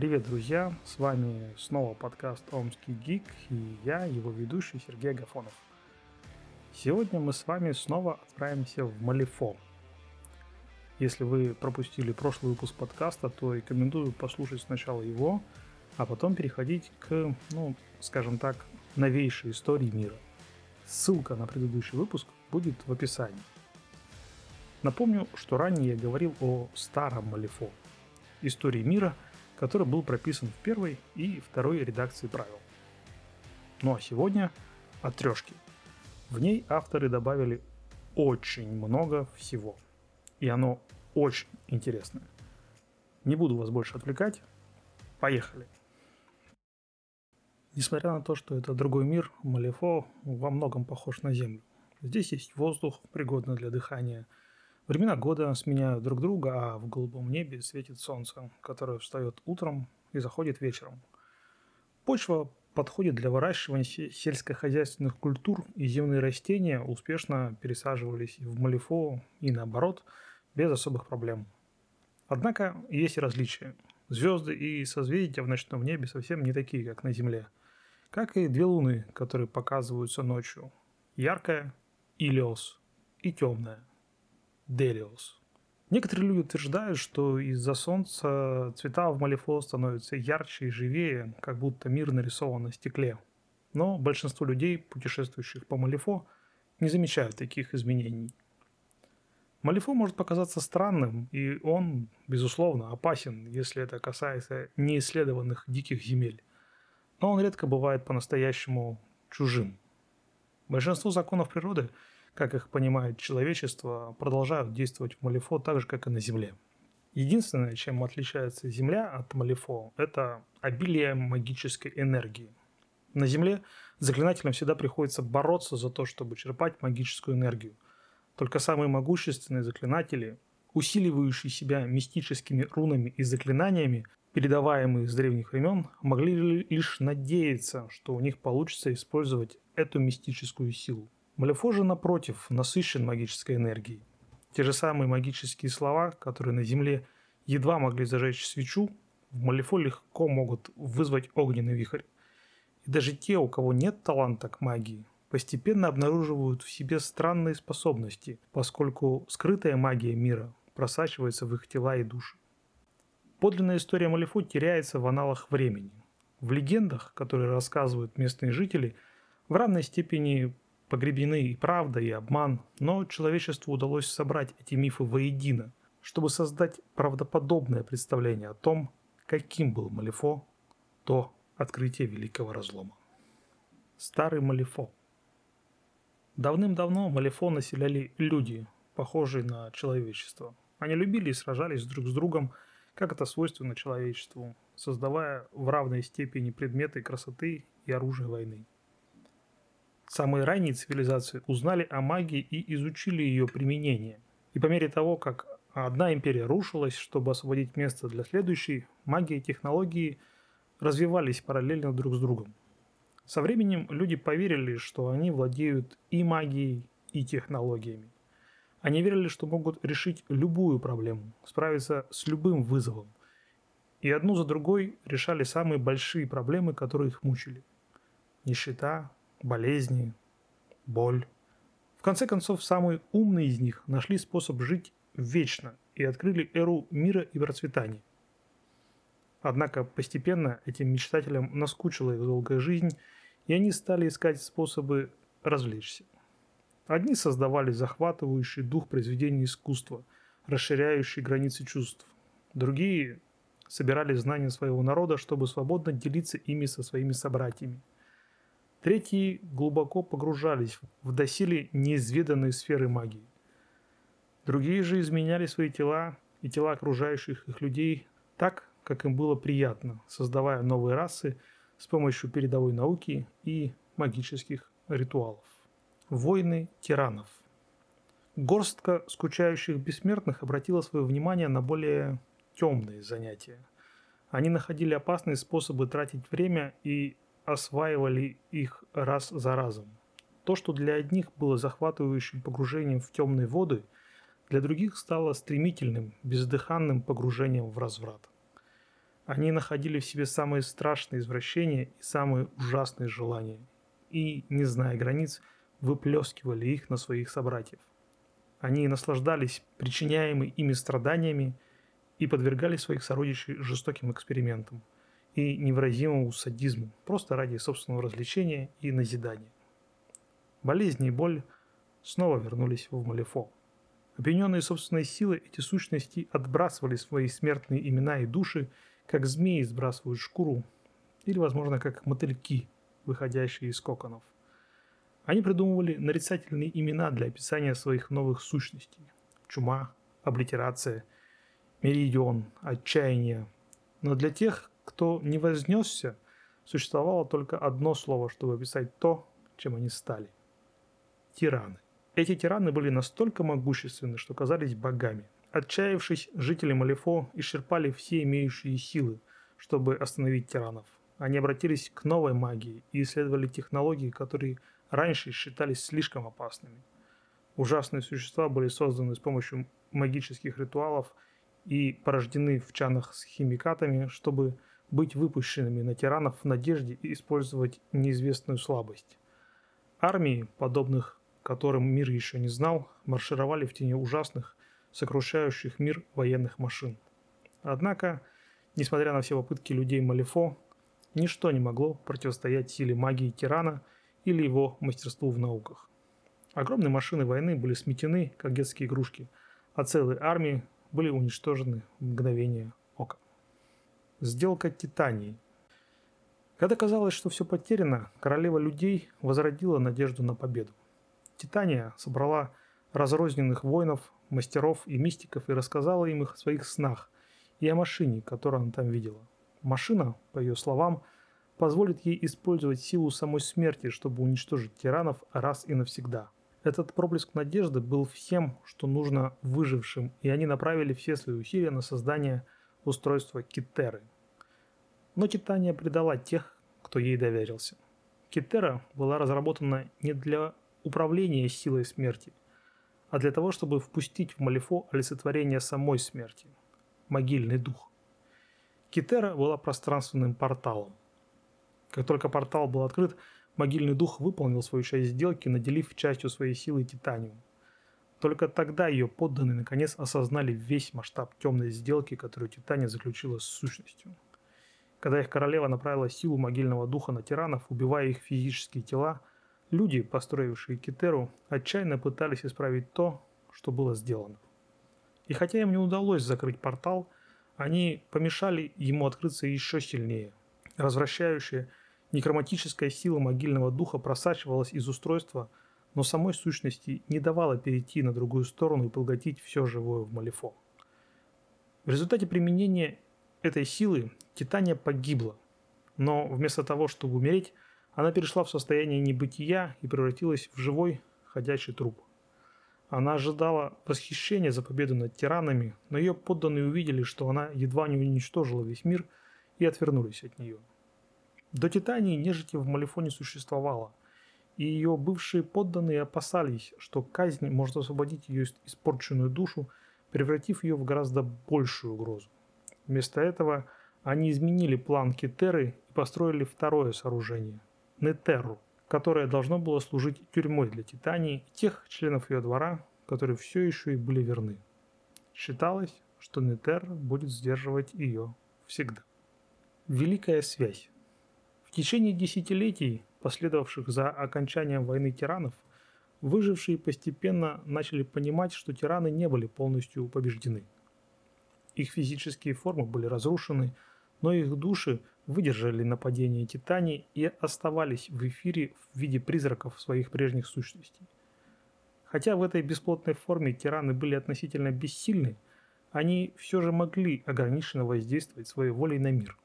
Привет, друзья! С вами снова подкаст «Омский гик» и я, его ведущий Сергей Агафонов. Сегодня мы с вами снова отправимся в Малифо. Если вы пропустили прошлый выпуск подкаста, то рекомендую послушать сначала его, а потом переходить к, ну, скажем так, новейшей истории мира. Ссылка на предыдущий выпуск будет в описании. Напомню, что ранее я говорил о старом Малифо, истории мира – который был прописан в первой и второй редакции правил. Ну а сегодня о трешке. В ней авторы добавили очень много всего. И оно очень интересное. Не буду вас больше отвлекать. Поехали. Несмотря на то, что это другой мир, Малифо во многом похож на Землю. Здесь есть воздух, пригодный для дыхания – Времена года сменяют друг друга, а в голубом небе светит солнце, которое встает утром и заходит вечером. Почва подходит для выращивания сельскохозяйственных культур, и земные растения успешно пересаживались в малифо и наоборот, без особых проблем. Однако есть и различия. Звезды и созвездия в ночном небе совсем не такие, как на Земле. Как и две луны, которые показываются ночью. Яркая – Илиос и темная Делиос. Некоторые люди утверждают, что из-за солнца цвета в Малифо становятся ярче и живее, как будто мир нарисован на стекле. Но большинство людей, путешествующих по Малифо, не замечают таких изменений. Малифо может показаться странным, и он, безусловно, опасен, если это касается неисследованных диких земель. Но он редко бывает по-настоящему чужим. Большинство законов природы – как их понимает человечество, продолжают действовать в Малифо так же, как и на Земле. Единственное, чем отличается Земля от Малифо, это обилие магической энергии. На Земле заклинателям всегда приходится бороться за то, чтобы черпать магическую энергию. Только самые могущественные заклинатели, усиливающие себя мистическими рунами и заклинаниями, передаваемые с древних времен, могли лишь надеяться, что у них получится использовать эту мистическую силу. Малефо же, напротив, насыщен магической энергией. Те же самые магические слова, которые на Земле едва могли зажечь свечу, в Малефо легко могут вызвать огненный вихрь. И даже те, у кого нет таланта к магии, постепенно обнаруживают в себе странные способности, поскольку скрытая магия мира просачивается в их тела и души. Подлинная история Малифо теряется в аналах времени. В легендах, которые рассказывают местные жители, в равной степени погребены и правда, и обман, но человечеству удалось собрать эти мифы воедино, чтобы создать правдоподобное представление о том, каким был Малифо до открытия Великого Разлома. Старый Малифо Давным-давно Малифо населяли люди, похожие на человечество. Они любили и сражались друг с другом, как это свойственно человечеству, создавая в равной степени предметы красоты и оружие войны. Самые ранние цивилизации узнали о магии и изучили ее применение. И по мере того, как одна империя рушилась, чтобы освободить место для следующей, магия и технологии развивались параллельно друг с другом. Со временем люди поверили, что они владеют и магией, и технологиями. Они верили, что могут решить любую проблему, справиться с любым вызовом. И одну за другой решали самые большие проблемы, которые их мучили. Нищета, болезни, боль. В конце концов, самые умные из них нашли способ жить вечно и открыли эру мира и процветания. Однако постепенно этим мечтателям наскучила их долгая жизнь, и они стали искать способы развлечься. Одни создавали захватывающий дух произведения искусства, расширяющий границы чувств. Другие собирали знания своего народа, чтобы свободно делиться ими со своими собратьями. Третьи глубоко погружались в доселе неизведанные сферы магии. Другие же изменяли свои тела и тела окружающих их людей так, как им было приятно, создавая новые расы с помощью передовой науки и магических ритуалов. Войны тиранов. Горстка скучающих бессмертных обратила свое внимание на более темные занятия. Они находили опасные способы тратить время и осваивали их раз за разом. То, что для одних было захватывающим погружением в темные воды, для других стало стремительным, бездыханным погружением в разврат. Они находили в себе самые страшные извращения и самые ужасные желания. И, не зная границ, выплескивали их на своих собратьев. Они наслаждались причиняемыми ими страданиями и подвергали своих сородичей жестоким экспериментам и невыразимому садизму, просто ради собственного развлечения и назидания. Болезни и боль снова вернулись в Малифо. Опьяненные собственной силой, эти сущности отбрасывали свои смертные имена и души, как змеи сбрасывают шкуру, или, возможно, как мотыльки, выходящие из коконов. Они придумывали нарицательные имена для описания своих новых сущностей. Чума, облитерация, меридион, отчаяние. Но для тех, кто не вознесся, существовало только одно слово, чтобы описать то, чем они стали. Тираны. Эти тираны были настолько могущественны, что казались богами. Отчаявшись, жители Малифо исчерпали все имеющие силы, чтобы остановить тиранов. Они обратились к новой магии и исследовали технологии, которые раньше считались слишком опасными. Ужасные существа были созданы с помощью магических ритуалов и порождены в чанах с химикатами, чтобы быть выпущенными на тиранов в надежде использовать неизвестную слабость. Армии, подобных которым мир еще не знал, маршировали в тени ужасных, сокрушающих мир военных машин. Однако, несмотря на все попытки людей Малифо, ничто не могло противостоять силе магии тирана или его мастерству в науках. Огромные машины войны были сметены, как детские игрушки, а целые армии были уничтожены в мгновение. Сделка Титании. Когда казалось, что все потеряно, королева людей возродила надежду на победу. Титания собрала разрозненных воинов, мастеров и мистиков и рассказала им их о своих снах и о машине, которую она там видела. Машина, по ее словам, позволит ей использовать силу самой смерти, чтобы уничтожить тиранов раз и навсегда. Этот проблеск надежды был всем, что нужно выжившим, и они направили все свои усилия на создание устройства Китеры. Но Титания предала тех, кто ей доверился. Китера была разработана не для управления силой смерти, а для того, чтобы впустить в Малифо олицетворение самой смерти – могильный дух. Китера была пространственным порталом. Как только портал был открыт, могильный дух выполнил свою часть сделки, наделив частью своей силы титаниум. Только тогда ее подданные наконец осознали весь масштаб темной сделки, которую Титания заключила с сущностью. Когда их королева направила силу могильного духа на тиранов, убивая их физические тела, Люди, построившие Китеру, отчаянно пытались исправить то, что было сделано. И хотя им не удалось закрыть портал, они помешали ему открыться еще сильнее. Развращающая некроматическая сила могильного духа просачивалась из устройства, но самой сущности не давала перейти на другую сторону и поглотить все живое в Малифо. В результате применения этой силы Титания погибла, но вместо того, чтобы умереть, она перешла в состояние небытия и превратилась в живой, ходячий труп. Она ожидала восхищения за победу над тиранами, но ее подданные увидели, что она едва не уничтожила весь мир и отвернулись от нее. До Титании нежити в Малифоне существовало, и ее бывшие подданные опасались, что казнь может освободить ее испорченную душу, превратив ее в гораздо большую угрозу. Вместо этого они изменили план Китеры и построили второе сооружение – Нетерру, которое должно было служить тюрьмой для Титании и тех членов ее двора, которые все еще и были верны. Считалось, что Нетер будет сдерживать ее всегда. Великая связь. В течение десятилетий, последовавших за окончанием войны тиранов, выжившие постепенно начали понимать, что тираны не были полностью побеждены. Их физические формы были разрушены, но их души выдержали нападение Титании и оставались в эфире в виде призраков своих прежних сущностей. Хотя в этой бесплотной форме тираны были относительно бессильны, они все же могли ограниченно воздействовать своей волей на мир.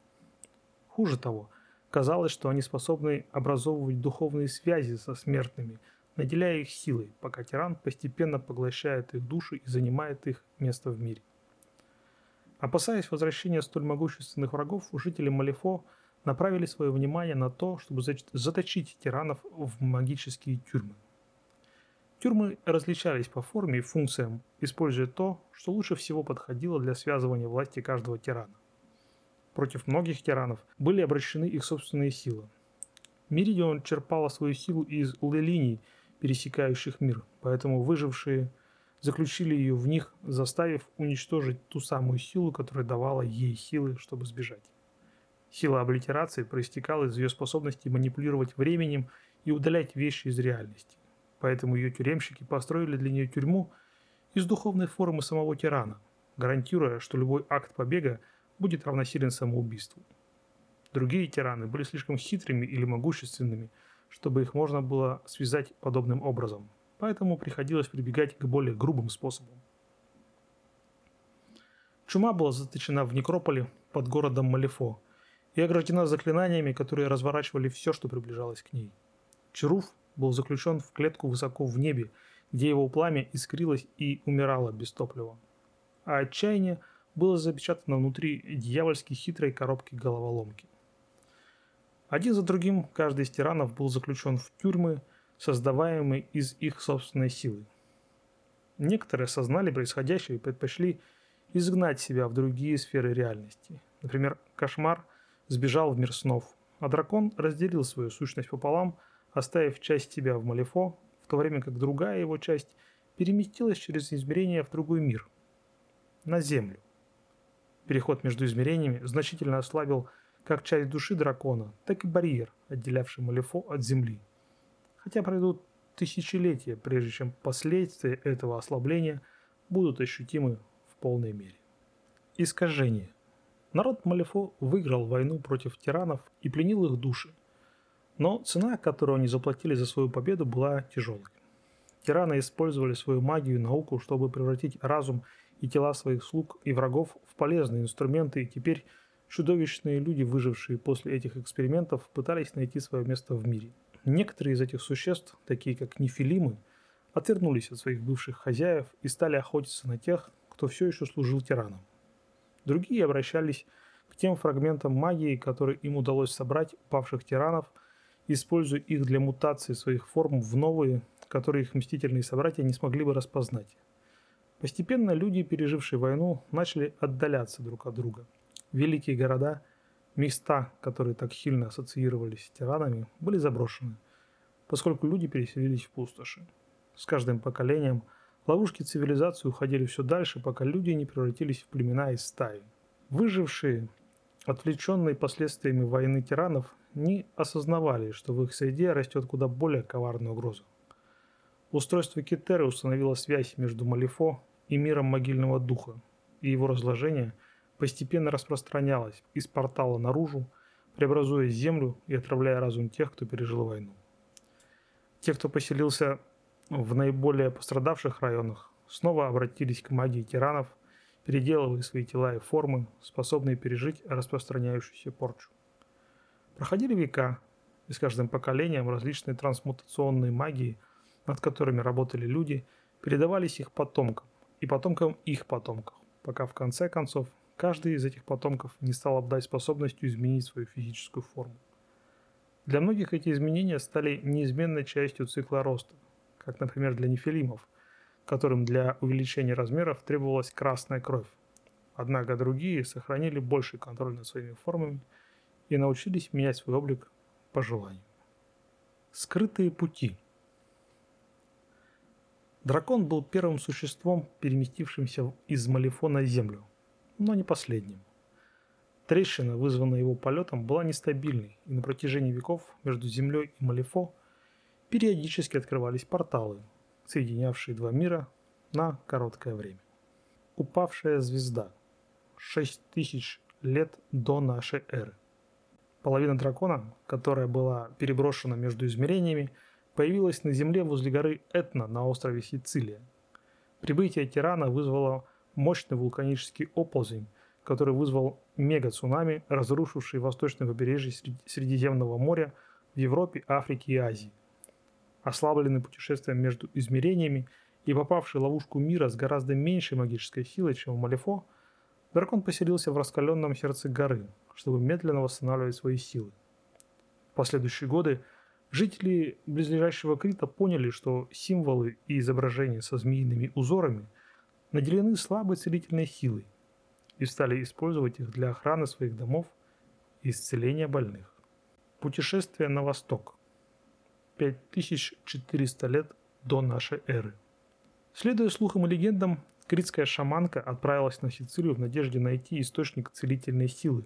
Хуже того, казалось, что они способны образовывать духовные связи со смертными, наделяя их силой, пока тиран постепенно поглощает их души и занимает их место в мире. Опасаясь возвращения столь могущественных врагов, жители Малифо направили свое внимание на то, чтобы заточить тиранов в магические тюрьмы. Тюрьмы различались по форме и функциям, используя то, что лучше всего подходило для связывания власти каждого тирана. Против многих тиранов были обращены их собственные силы. Меридион черпала свою силу из линий, пересекающих мир, поэтому выжившие заключили ее в них, заставив уничтожить ту самую силу, которая давала ей силы, чтобы сбежать. Сила облитерации проистекала из ее способности манипулировать временем и удалять вещи из реальности. Поэтому ее тюремщики построили для нее тюрьму из духовной формы самого тирана, гарантируя, что любой акт побега будет равносилен самоубийству. Другие тираны были слишком хитрыми или могущественными, чтобы их можно было связать подобным образом, поэтому приходилось прибегать к более грубым способам. Чума была заточена в некрополе под городом Малифо и ограждена заклинаниями, которые разворачивали все, что приближалось к ней. Чаруф был заключен в клетку высоко в небе, где его пламя искрилось и умирало без топлива. А отчаяние было запечатано внутри дьявольски хитрой коробки головоломки. Один за другим каждый из тиранов был заключен в тюрьмы, создаваемые из их собственной силы. Некоторые осознали происходящее и предпочли изгнать себя в другие сферы реальности. Например, кошмар сбежал в мир снов, а дракон разделил свою сущность пополам, оставив часть себя в Малифо, в то время как другая его часть переместилась через измерение в другой мир, на Землю. Переход между измерениями значительно ослабил как часть души дракона, так и барьер, отделявший Малифо от Земли. Хотя пройдут тысячелетия, прежде чем последствия этого ослабления будут ощутимы в полной мере. Искажение. Народ Малифо выиграл войну против тиранов и пленил их души. Но цена, которую они заплатили за свою победу, была тяжелой. Тираны использовали свою магию и науку, чтобы превратить разум и тела своих слуг и врагов в полезные инструменты, и теперь Чудовищные люди, выжившие после этих экспериментов, пытались найти свое место в мире. Некоторые из этих существ, такие как нефилимы, отвернулись от своих бывших хозяев и стали охотиться на тех, кто все еще служил тиранам. Другие обращались к тем фрагментам магии, которые им удалось собрать упавших тиранов, используя их для мутации своих форм в новые, которые их мстительные собратья не смогли бы распознать. Постепенно люди, пережившие войну, начали отдаляться друг от друга – великие города, места, которые так сильно ассоциировались с тиранами, были заброшены, поскольку люди переселились в пустоши. С каждым поколением ловушки цивилизации уходили все дальше, пока люди не превратились в племена из стаи. Выжившие, отвлеченные последствиями войны тиранов, не осознавали, что в их среде растет куда более коварная угроза. Устройство Китеры установило связь между Малифо и миром могильного духа, и его разложение – постепенно распространялась из портала наружу, преобразуя землю и отравляя разум тех, кто пережил войну. Те, кто поселился в наиболее пострадавших районах, снова обратились к магии тиранов, переделывая свои тела и формы, способные пережить распространяющуюся порчу. Проходили века, и с каждым поколением различные трансмутационные магии, над которыми работали люди, передавались их потомкам и потомкам их потомков, пока в конце концов Каждый из этих потомков не стал обдать способностью изменить свою физическую форму. Для многих эти изменения стали неизменной частью цикла роста, как, например, для нефилимов, которым для увеличения размеров требовалась красная кровь. Однако другие сохранили больший контроль над своими формами и научились менять свой облик по желанию. Скрытые пути. Дракон был первым существом, переместившимся из Малифона на Землю – но не последним. Трещина, вызванная его полетом, была нестабильной, и на протяжении веков между Землей и Малифо периодически открывались порталы, соединявшие два мира на короткое время. Упавшая звезда. 6000 лет до нашей эры. Половина дракона, которая была переброшена между измерениями, появилась на Земле возле горы Этна на острове Сицилия. Прибытие тирана вызвало мощный вулканический оползень, который вызвал мега-цунами, разрушивший восточное побережье Средиземного моря в Европе, Африке и Азии. Ослабленный путешествием между измерениями и попавший в ловушку мира с гораздо меньшей магической силой, чем в Малифо, дракон поселился в раскаленном сердце горы, чтобы медленно восстанавливать свои силы. В последующие годы жители близлежащего Крита поняли, что символы и изображения со змеиными узорами – наделены слабой целительной силой. и стали использовать их для охраны своих домов и исцеления больных. Путешествие на восток. 5400 лет до нашей эры. Следуя слухам и легендам, критская шаманка отправилась на Сицилию в надежде найти источник целительной силы,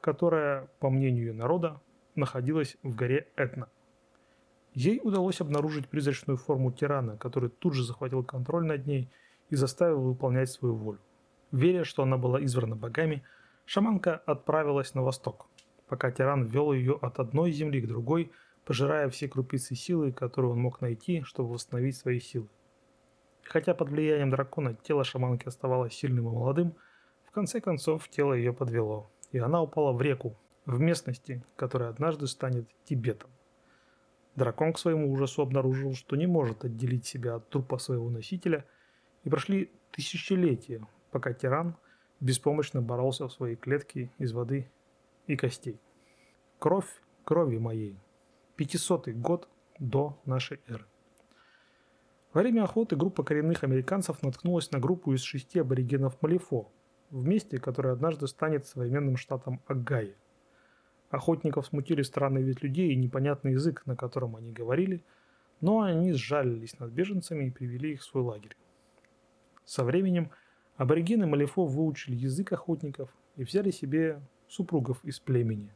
которая, по мнению ее народа, находилась в горе Этна. Ей удалось обнаружить призрачную форму тирана, который тут же захватил контроль над ней и заставил выполнять свою волю. Веря, что она была избрана богами, шаманка отправилась на восток, пока тиран вел ее от одной земли к другой, пожирая все крупицы силы, которые он мог найти, чтобы восстановить свои силы. Хотя под влиянием дракона тело шаманки оставалось сильным и молодым, в конце концов тело ее подвело, и она упала в реку, в местности, которая однажды станет Тибетом. Дракон к своему ужасу обнаружил, что не может отделить себя от трупа своего носителя, и прошли тысячелетия, пока тиран беспомощно боролся в своей клетке из воды и костей. Кровь крови моей. Пятисотый год до нашей эры. Во время охоты группа коренных американцев наткнулась на группу из шести аборигенов Малифо, в месте, которое однажды станет современным штатом Агая. Охотников смутили странный вид людей и непонятный язык, на котором они говорили, но они сжалились над беженцами и привели их в свой лагерь. Со временем аборигены Малифо выучили язык охотников и взяли себе супругов из племени,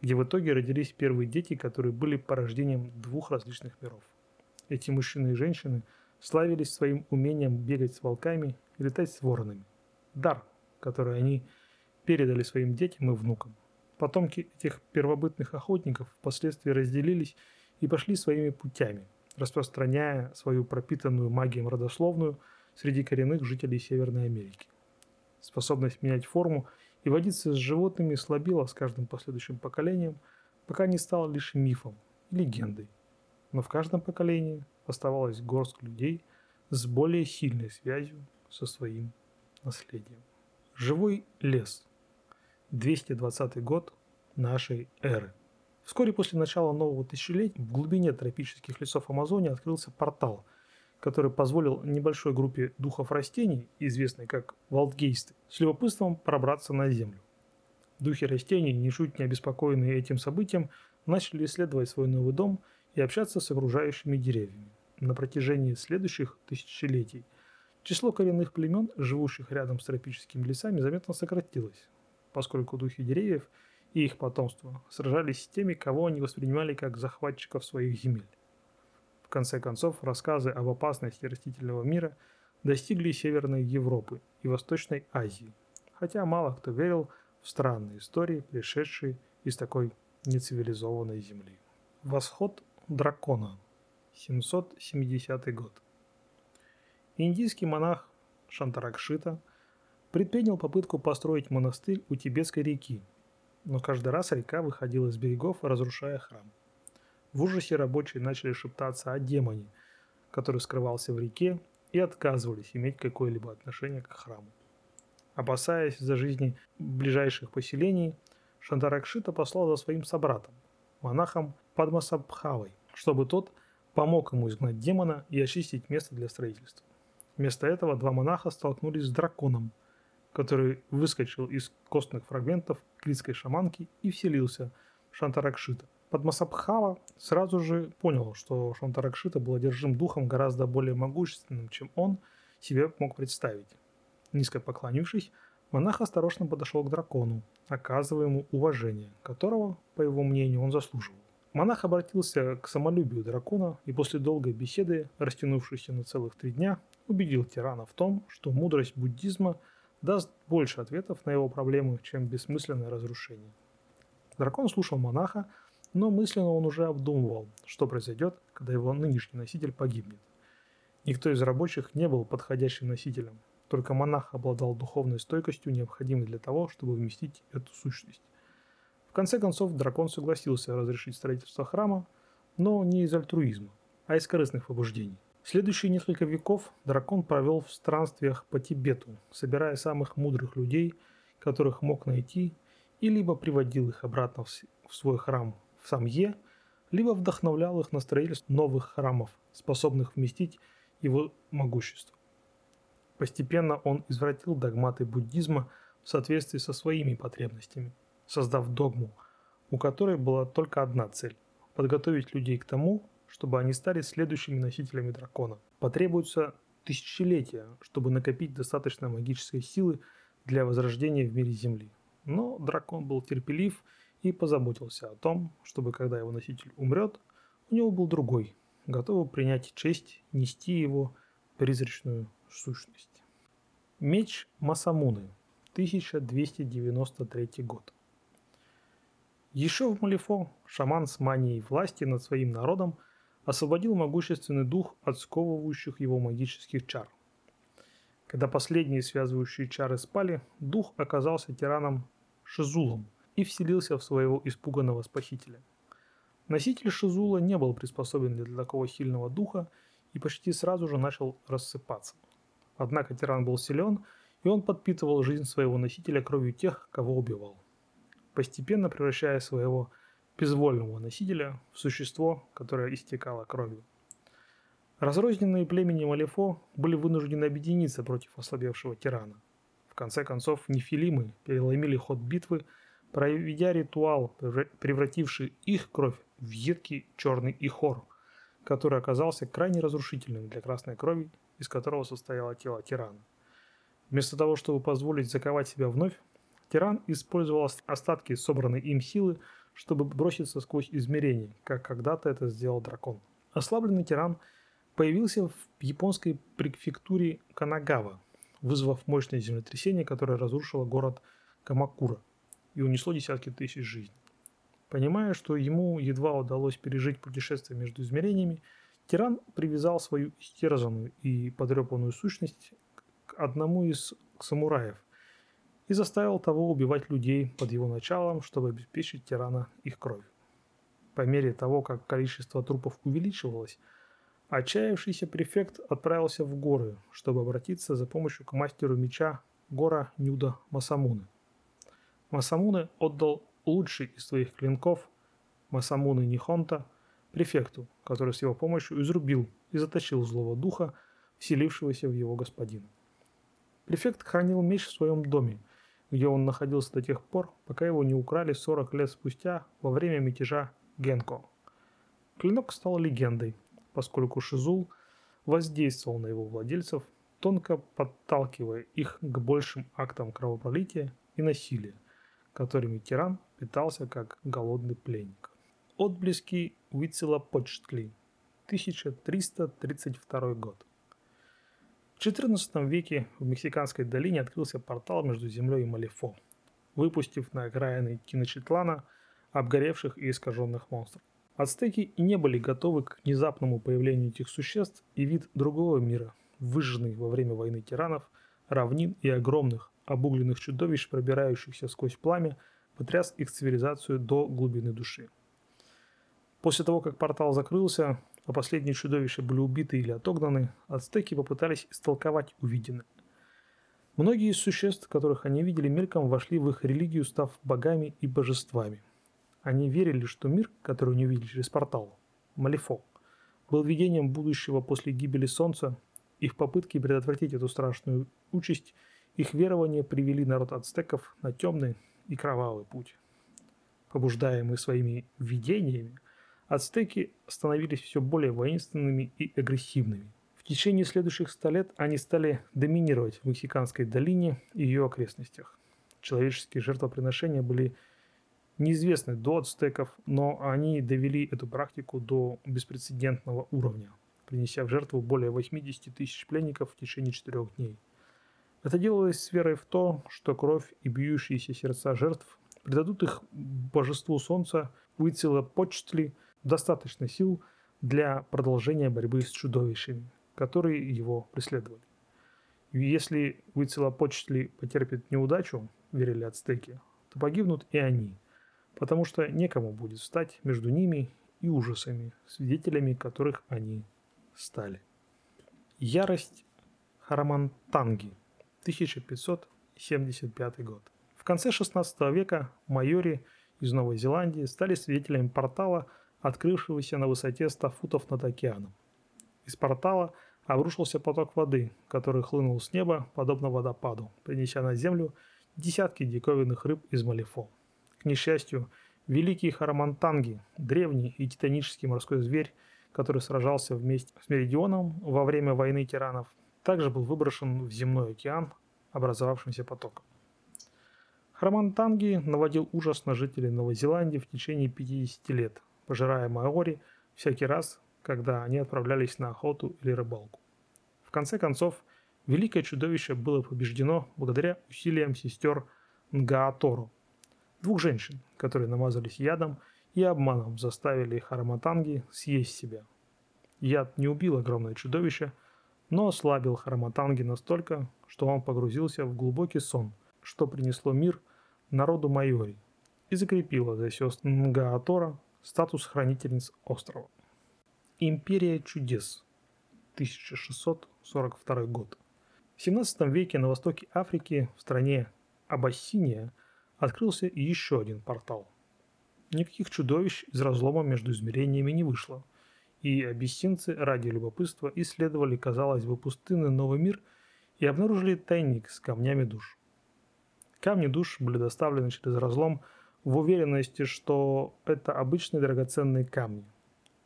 где в итоге родились первые дети, которые были порождением двух различных миров. Эти мужчины и женщины славились своим умением бегать с волками и летать с воронами. Дар, который они передали своим детям и внукам. Потомки этих первобытных охотников впоследствии разделились и пошли своими путями, распространяя свою пропитанную магией родословную среди коренных жителей Северной Америки. Способность менять форму и водиться с животными слабела с каждым последующим поколением, пока не стала лишь мифом и легендой. Но в каждом поколении оставалась горстка людей с более сильной связью со своим наследием. Живой лес – 220 год нашей эры. Вскоре после начала нового тысячелетия в глубине тропических лесов Амазонии открылся портал, который позволил небольшой группе духов растений, известной как валдгейсты, с любопытством пробраться на Землю. Духи растений, ничуть не обеспокоенные этим событием, начали исследовать свой новый дом и общаться с окружающими деревьями. На протяжении следующих тысячелетий число коренных племен, живущих рядом с тропическими лесами, заметно сократилось, поскольку духи деревьев и их потомство сражались с теми, кого они воспринимали как захватчиков своих земель. В конце концов, рассказы об опасности растительного мира достигли Северной Европы и Восточной Азии, хотя мало кто верил в странные истории, пришедшие из такой нецивилизованной земли. Восход дракона. 770 год. Индийский монах Шантаракшита – предпринял попытку построить монастырь у Тибетской реки, но каждый раз река выходила с берегов, разрушая храм. В ужасе рабочие начали шептаться о демоне, который скрывался в реке, и отказывались иметь какое-либо отношение к храму. Опасаясь за жизни ближайших поселений, Шантаракшита послал за своим собратом, монахом Падмасабхавой, чтобы тот помог ему изгнать демона и очистить место для строительства. Вместо этого два монаха столкнулись с драконом – который выскочил из костных фрагментов критской шаманки и вселился в Шантаракшита. Падмасабхава сразу же понял, что Шантаракшита был одержим духом гораздо более могущественным, чем он себе мог представить. Низко поклонившись, монах осторожно подошел к дракону, оказывая ему уважение, которого, по его мнению, он заслуживал. Монах обратился к самолюбию дракона и после долгой беседы, растянувшейся на целых три дня, убедил тирана в том, что мудрость буддизма – даст больше ответов на его проблемы, чем бессмысленное разрушение. Дракон слушал монаха, но мысленно он уже обдумывал, что произойдет, когда его нынешний носитель погибнет. Никто из рабочих не был подходящим носителем, только монах обладал духовной стойкостью, необходимой для того, чтобы вместить эту сущность. В конце концов, дракон согласился разрешить строительство храма, но не из альтруизма, а из корыстных побуждений. Следующие несколько веков дракон провел в странствиях по Тибету, собирая самых мудрых людей, которых мог найти, и либо приводил их обратно в свой храм в Самье, либо вдохновлял их на строительство новых храмов, способных вместить его могущество. Постепенно он извратил догматы буддизма, в соответствии со своими потребностями, создав догму, у которой была только одна цель – подготовить людей к тому, чтобы они стали следующими носителями дракона. Потребуется тысячелетия, чтобы накопить достаточно магической силы для возрождения в мире Земли. Но дракон был терпелив и позаботился о том, чтобы когда его носитель умрет, у него был другой, готовый принять честь нести его призрачную сущность. Меч Масамуны, 1293 год. Еще в Малифо шаман с манией власти над своим народом освободил могущественный дух от сковывающих его магических чар. Когда последние связывающие чары спали, дух оказался тираном Шизулом и вселился в своего испуганного спасителя. Носитель Шизула не был приспособлен для такого сильного духа и почти сразу же начал рассыпаться. Однако тиран был силен, и он подпитывал жизнь своего носителя кровью тех, кого убивал, постепенно превращая своего безвольного носителя в существо, которое истекало кровью. Разрозненные племени Малифо были вынуждены объединиться против ослабевшего тирана. В конце концов, нефилимы переломили ход битвы, проведя ритуал, превративший их кровь в едкий черный ихор, который оказался крайне разрушительным для красной крови, из которого состояло тело тирана. Вместо того, чтобы позволить заковать себя вновь, тиран использовал остатки собранной им силы, чтобы броситься сквозь измерения, как когда-то это сделал дракон. Ослабленный тиран появился в японской префектуре Канагава, вызвав мощное землетрясение, которое разрушило город Камакура и унесло десятки тысяч жизней. Понимая, что ему едва удалось пережить путешествие между измерениями, тиран привязал свою истерзанную и подрепанную сущность к одному из самураев и заставил того убивать людей под его началом, чтобы обеспечить тирана их кровью. По мере того, как количество трупов увеличивалось, отчаявшийся префект отправился в горы, чтобы обратиться за помощью к мастеру меча Гора Нюда Масамуны. Масамуны отдал лучший из своих клинков Масамуны Нихонта префекту, который с его помощью изрубил и заточил злого духа, вселившегося в его господина. Префект хранил меч в своем доме, где он находился до тех пор, пока его не украли 40 лет спустя во время мятежа Генко. Клинок стал легендой, поскольку Шизул воздействовал на его владельцев, тонко подталкивая их к большим актам кровопролития и насилия, которыми тиран питался как голодный пленник. Отблески Уицелопочтли, 1332 год. В XIV веке в Мексиканской долине открылся портал между землей и Малифо, выпустив на окраины Киночетлана обгоревших и искаженных монстров. Ацтеки не были готовы к внезапному появлению этих существ, и вид другого мира, выжженный во время войны тиранов, равнин и огромных, обугленных чудовищ, пробирающихся сквозь пламя, потряс их цивилизацию до глубины души. После того, как портал закрылся, а последние чудовища были убиты или отогнаны, ацтеки попытались истолковать увиденное. Многие из существ, которых они видели мельком, вошли в их религию, став богами и божествами. Они верили, что мир, который они увидели через портал, Малифо, был видением будущего после гибели Солнца. Их попытки предотвратить эту страшную участь, их верования привели народ ацтеков на темный и кровавый путь. Побуждаемые своими видениями, ацтеки становились все более воинственными и агрессивными. В течение следующих ста лет они стали доминировать в Мексиканской долине и ее окрестностях. Человеческие жертвоприношения были неизвестны до ацтеков, но они довели эту практику до беспрецедентного уровня, принеся в жертву более 80 тысяч пленников в течение четырех дней. Это делалось с верой в то, что кровь и бьющиеся сердца жертв придадут их божеству солнца Уицелопочтли достаточно сил для продолжения борьбы с чудовищами, которые его преследовали. Если Уицелопочтли потерпит неудачу, верили ацтеки, то погибнут и они, потому что некому будет встать между ними и ужасами, свидетелями которых они стали. Ярость Харамантанги – 1575 год. В конце 16 века майори из Новой Зеландии стали свидетелями портала, открывшегося на высоте 100 футов над океаном. Из портала обрушился поток воды, который хлынул с неба, подобно водопаду, принеся на землю десятки диковинных рыб из Малифо. К несчастью, великий Харамантанги, древний и титанический морской зверь, который сражался вместе с Меридионом во время войны тиранов, также был выброшен в земной океан образовавшимся потоком. Харамантанги наводил ужас на жителей Новой Зеландии в течение 50 лет, пожирая маори всякий раз, когда они отправлялись на охоту или рыбалку. В конце концов, великое чудовище было побеждено благодаря усилиям сестер Нгаатору, двух женщин, которые намазались ядом и обманом заставили Хараматанги съесть себя. Яд не убил огромное чудовище, но ослабил Хараматанги настолько, что он погрузился в глубокий сон, что принесло мир народу Майори и закрепило за сестр Нгаатора статус хранительниц острова. Империя чудес. 1642 год. В 17 веке на востоке Африки, в стране Абассиния, открылся еще один портал. Никаких чудовищ из разлома между измерениями не вышло, и абиссинцы ради любопытства исследовали, казалось бы, пустынный новый мир и обнаружили тайник с камнями душ. Камни душ были доставлены через разлом в уверенности, что это обычные драгоценные камни.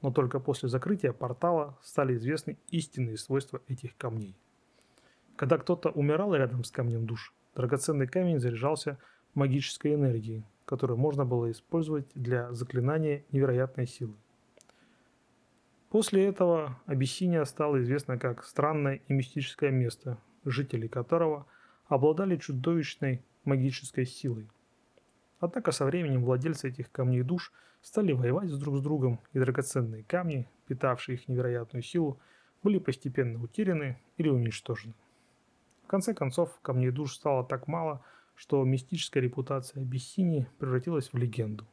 Но только после закрытия портала стали известны истинные свойства этих камней. Когда кто-то умирал рядом с камнем душ, драгоценный камень заряжался магической энергией, которую можно было использовать для заклинания невероятной силы. После этого Абиссиния стала известна как странное и мистическое место, жители которого обладали чудовищной магической силой. Однако со временем владельцы этих камней душ стали воевать друг с другом, и драгоценные камни, питавшие их невероятную силу, были постепенно утеряны или уничтожены. В конце концов, камней душ стало так мало, что мистическая репутация Абиссинии превратилась в легенду.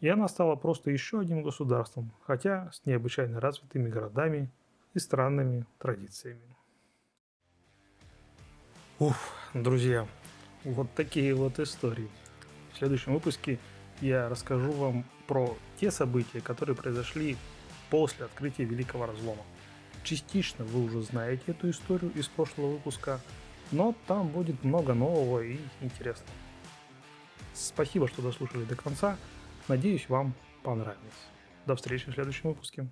И она стала просто еще одним государством, хотя с необычайно развитыми городами и странными традициями. Уф, друзья, вот такие вот истории. В следующем выпуске я расскажу вам про те события, которые произошли после открытия Великого Разлома. Частично вы уже знаете эту историю из прошлого выпуска, но там будет много нового и интересного. Спасибо, что дослушали до конца. Надеюсь, вам понравилось. До встречи в следующем выпуске.